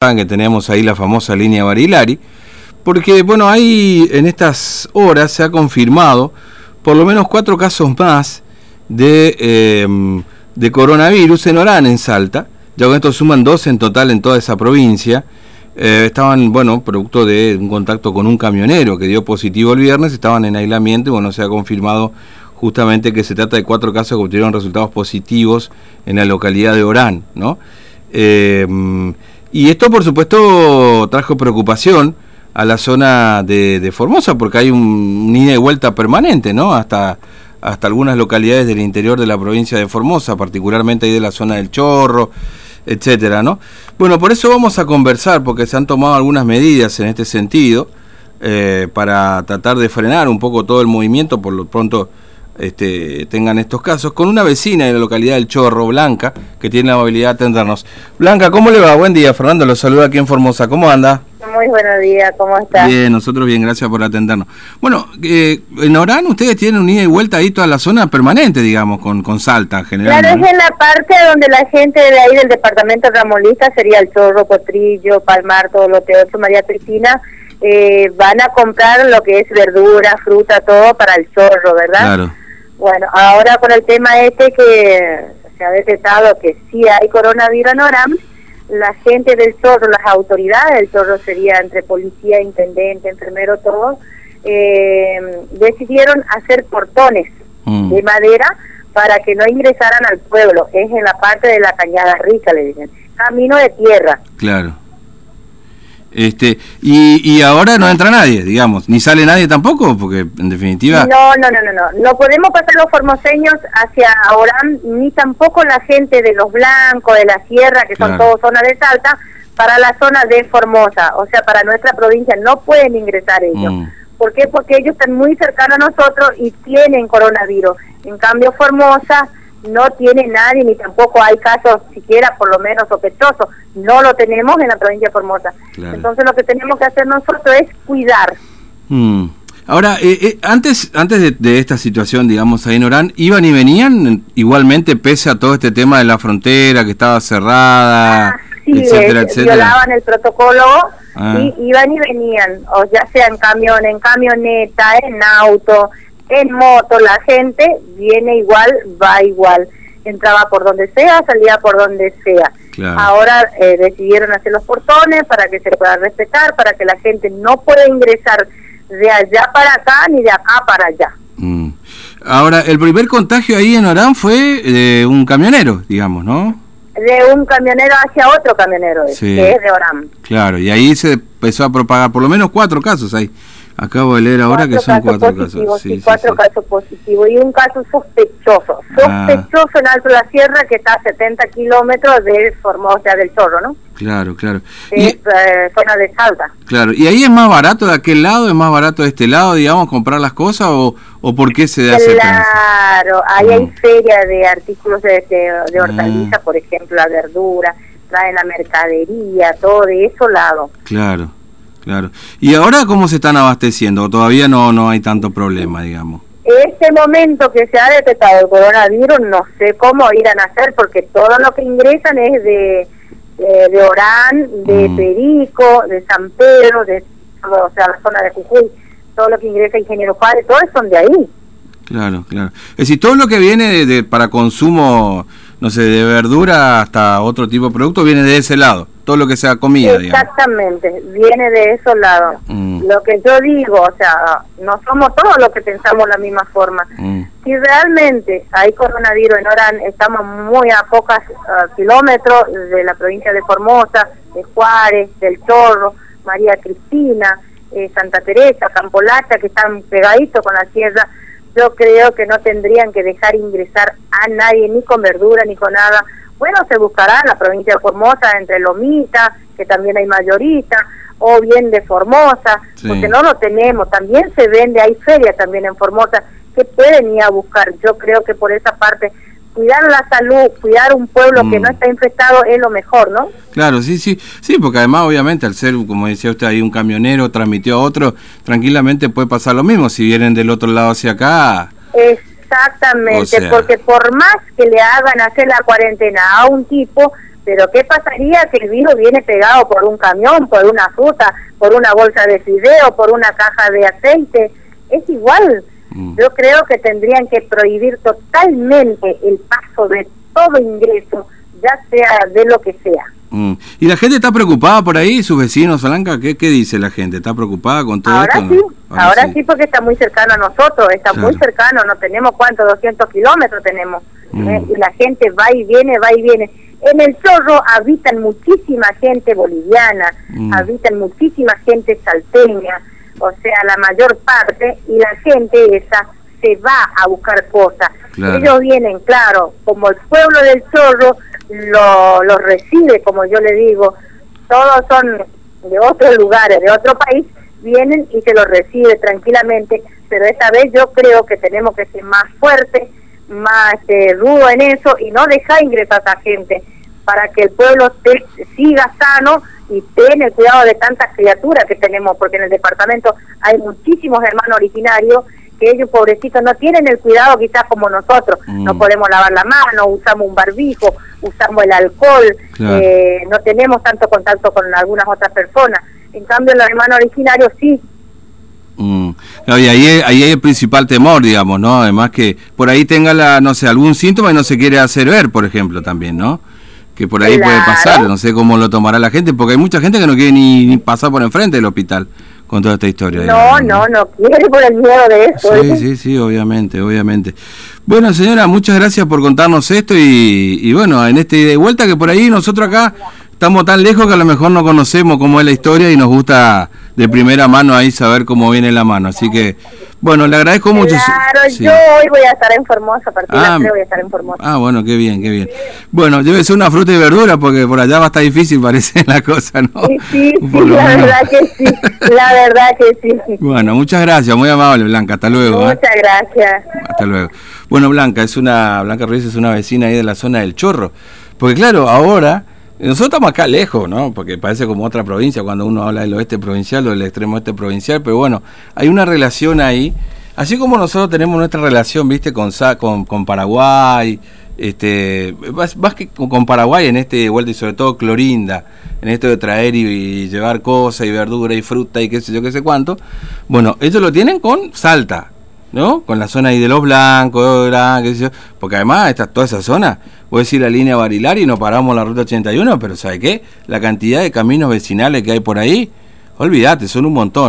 que tenemos ahí la famosa línea Barilari, porque bueno, ahí en estas horas se ha confirmado por lo menos cuatro casos más de, em, de coronavirus en Orán, en Salta, ya con esto suman dos en total en toda esa provincia. Eh, estaban, bueno, producto de un contacto con un camionero que dio positivo el viernes, estaban en aislamiento y bueno, se ha confirmado justamente que se trata de cuatro casos que obtuvieron resultados positivos en la localidad de Orán, ¿no? Eh, y esto, por supuesto, trajo preocupación a la zona de, Formosa, porque hay un, ida y vuelta permanente, ¿no? Hasta, hasta algunas localidades del interior de la provincia de Formosa, particularmente ahí de la zona del Chorro, etcétera, ¿no? Bueno, por eso vamos a conversar, porque se han tomado algunas medidas en este sentido, eh, para tratar de frenar un poco todo el movimiento, por lo pronto este, tengan estos casos, con una vecina de la localidad del Chorro, Blanca, que tiene la movilidad de atendernos. Blanca, ¿cómo le va? Buen día, Fernando, lo saluda aquí en Formosa. ¿Cómo anda? Muy buenos días, ¿cómo está? Bien, nosotros bien, gracias por atendernos. Bueno, eh, en Orán ustedes tienen un ida y vuelta ahí toda la zona permanente, digamos, con, con Salta en Claro, es en la parte donde la gente de ahí del departamento Ramolista, sería el Chorro, Potrillo, Palmar, todo lo que otro, María Cristina, eh, van a comprar lo que es verdura, fruta, todo para el Chorro, ¿verdad? Claro. Bueno, ahora con el tema este que se ha detectado que sí hay coronavirus en Oram, la gente del Chorro, las autoridades del Chorro sería entre policía, intendente, enfermero, todo, eh, decidieron hacer portones mm. de madera para que no ingresaran al pueblo. Es en la parte de la cañada rica, le dicen. Camino de tierra. Claro. Este, y, y ahora no entra nadie, digamos, ni sale nadie tampoco, porque en definitiva... No, no, no, no, no, no podemos pasar los formoseños hacia Orán, ni tampoco la gente de los blancos, de la sierra, que son todos zonas de Salta, para la zona de Formosa, o sea, para nuestra provincia, no pueden ingresar ellos. Mm. ¿Por qué? Porque ellos están muy cercanos a nosotros y tienen coronavirus. En cambio, Formosa no tiene nadie, ni tampoco hay casos siquiera por lo menos sospechosos. No lo tenemos en la provincia de Formosa. Entonces lo que tenemos que hacer nosotros es cuidar. Hmm. Ahora, eh, eh, antes antes de, esta situación, digamos, ahí en Orán, ¿iban y venían igualmente pese a todo este tema de la frontera que estaba cerrada, ah, etcétera, etcétera? violaban el protocolo ah. y iban y venían, o ya sea en camión, en camioneta, en auto, en moto, la gente viene igual, va igual. Entraba por donde sea, salía por donde sea. Ahora eh, decidieron hacer los portones para que se pueda respetar, para que la gente no pueda ingresar de allá para acá ni de acá para allá. Mm. Ahora, el primer contagio ahí en Orán fue de un camionero, digamos, ¿no? De un camionero hacia otro camionero, que es de Orán. Claro, y ahí se empezó a propagar por lo menos cuatro casos ahí. Acabo de leer ahora que son cuatro casos. Sí, cuatro casos positivos y un caso sospechoso. Ah. Sospechoso en Alto de la Sierra que está a 70 kilómetros de Formosa del Chorro, ¿no? Claro, claro. Es eh, zona de Salta. Claro, ¿y ahí es más barato de aquel lado, es más barato de este lado, digamos, comprar las cosas o, o por qué se hace Claro, ahí hay mm. feria de artículos de, de, ah. hortalizas, por ejemplo, la verdura, traen la mercadería, todo de eso lado. Claro. Claro. ¿Y ahora cómo se están abasteciendo? ¿Todavía no, no hay tanto problema, digamos? Este momento que se ha detectado el coronavirus, no sé cómo irán a hacer, porque todo lo que ingresan es de, de, Orán, de mm. Perico, de San Pedro, de o sea, la zona de Jujuy, todo lo que ingresa Ingeniero Juárez, todos son de ahí. Claro, claro. Es decir, todo lo que viene de, para consumo, no sé, de verdura hasta otro tipo de producto, viene de ese lado todo lo que sea comida. Exactamente, viene de esos lados. Mm. Lo que yo digo, o sea, no somos todos los que pensamos la misma forma. Mm. Si realmente hay coronavirus en Orán, estamos muy a pocos kilómetros de la provincia de Formosa, de Juárez, del Chorro, María Cristina, eh, Santa Teresa, Campolacha, que están pegaditos con la sierra. Yo creo que no tendrían que dejar ingresar a nadie, ni con verdura, ni con nada bueno, se buscará en la provincia de Formosa, entre Lomita, que también hay mayorita, o bien de Formosa, porque no lo tenemos. También se vende, hay ferias también en Formosa que pueden ir a buscar. Yo creo que por esa parte cuidar la salud, cuidar un pueblo que mm. no está infectado es lo mejor, ¿no? Claro, sí, sí, sí, porque además obviamente al ser, como decía usted, ahí un camionero transmitió a otro, tranquilamente puede pasar lo mismo, si vienen del otro lado hacia acá. Exactamente, porque por más que le hagan hacer la cuarentena a un tipo, Pero ¿qué pasaría si el virus viene pegado por un camión, por una fruta, por una bolsa de fideo, por una caja de aceite? Es igual. Mm. Yo creo que tendrían que prohibir totalmente el paso de todo ingreso, ya sea de lo que sea. Mm. ¿Y la gente está preocupada por ahí, sus vecinos, Blanca? ¿Qué, ¿Qué dice la gente? ¿Está preocupada con todo ahora esto? Sí, ahora, sí. porque está muy cercano a nosotros, está muy cercano, no tenemos cuántos, 200 kilómetros tenemos. Mm. ¿eh? Y la gente va y viene, va y viene. En el Chorro habitan muchísima gente boliviana, mm. habitan muchísima gente salteña, o sea, la mayor parte, y la gente esa se va a buscar cosas. Ellos vienen, claro, como el pueblo del Chorro lo, lo recibe, como yo le digo, todos son de otros lugares, de otro país, vienen y se los recibe tranquilamente, pero esta vez yo creo que tenemos que ser más fuertes, más eh, rudo en eso y no dejar ingresar a esa gente para que el pueblo siga sano y tenga el cuidado de tantas criaturas que tenemos, porque en el departamento hay muchísimos hermanos originarios que ellos pobrecitos no tienen el cuidado quizás como nosotros, no mm. podemos lavar la mano, usamos un barbijo, usamos el alcohol, eh, no tenemos tanto contacto con algunas otras personas. En cambio, los hermanos originarios sí. Mm. y ahí, ahí hay el principal temor, digamos, ¿no? Además que por ahí tenga, la, no sé, algún síntoma y no se quiere hacer ver, por ejemplo, también, ¿no? Que por ahí puede pasar, no sé cómo lo tomará la gente, porque hay mucha gente que no quiere ni pasar por enfrente del hospital con toda esta historia. No, no, no quiere por el miedo de eso. Sí, sí, sí, obviamente, obviamente. Bueno, señora, muchas gracias por contarnos esto y, bueno, en este de vuelta que por ahí nosotros acá estamos tan lejos que a lo mejor no conocemos cómo es la historia y nos gusta de primera mano ahí saber cómo viene la mano. Así que, bueno, le agradezco mucho. Claro, yo hoy voy a estar en Formosa, a partir de ah, voy a estar en Formosa. Ah, bueno, qué bien, qué bien. Bueno, ser una fruta y verdura porque por allá va a estar difícil, parece la cosa, ¿no? Sí, sí, la verdad que sí, la verdad que sí. Bueno, muchas gracias, muy amable Blanca, hasta luego. ¿eh? Muchas gracias. Hasta luego. Bueno, Blanca, es una, Blanca Ruiz es una vecina ahí de la zona del Chorro, porque claro, ahora nosotros estamos acá lejos, ¿no? Porque parece como otra provincia cuando uno habla del oeste provincial o del extremo oeste provincial, pero bueno, hay una relación ahí. Así como nosotros tenemos nuestra relación, ¿viste? Con, con, con Paraguay, este, más, que con, Paraguay en este vuelta y sobre todo Clorinda, en esto de traer y, llevar cosas y verdura y fruta y qué sé yo, qué sé cuánto. Bueno, ellos lo tienen con Salta. ¿no? Con la zona ahí de los blancos, qué sé yo, porque además está toda esa zona, voy a decir la línea Barilar y no paramos la ruta 81, pero ¿sabe qué? La cantidad de caminos vecinales que hay por ahí, olvídate, son un montón.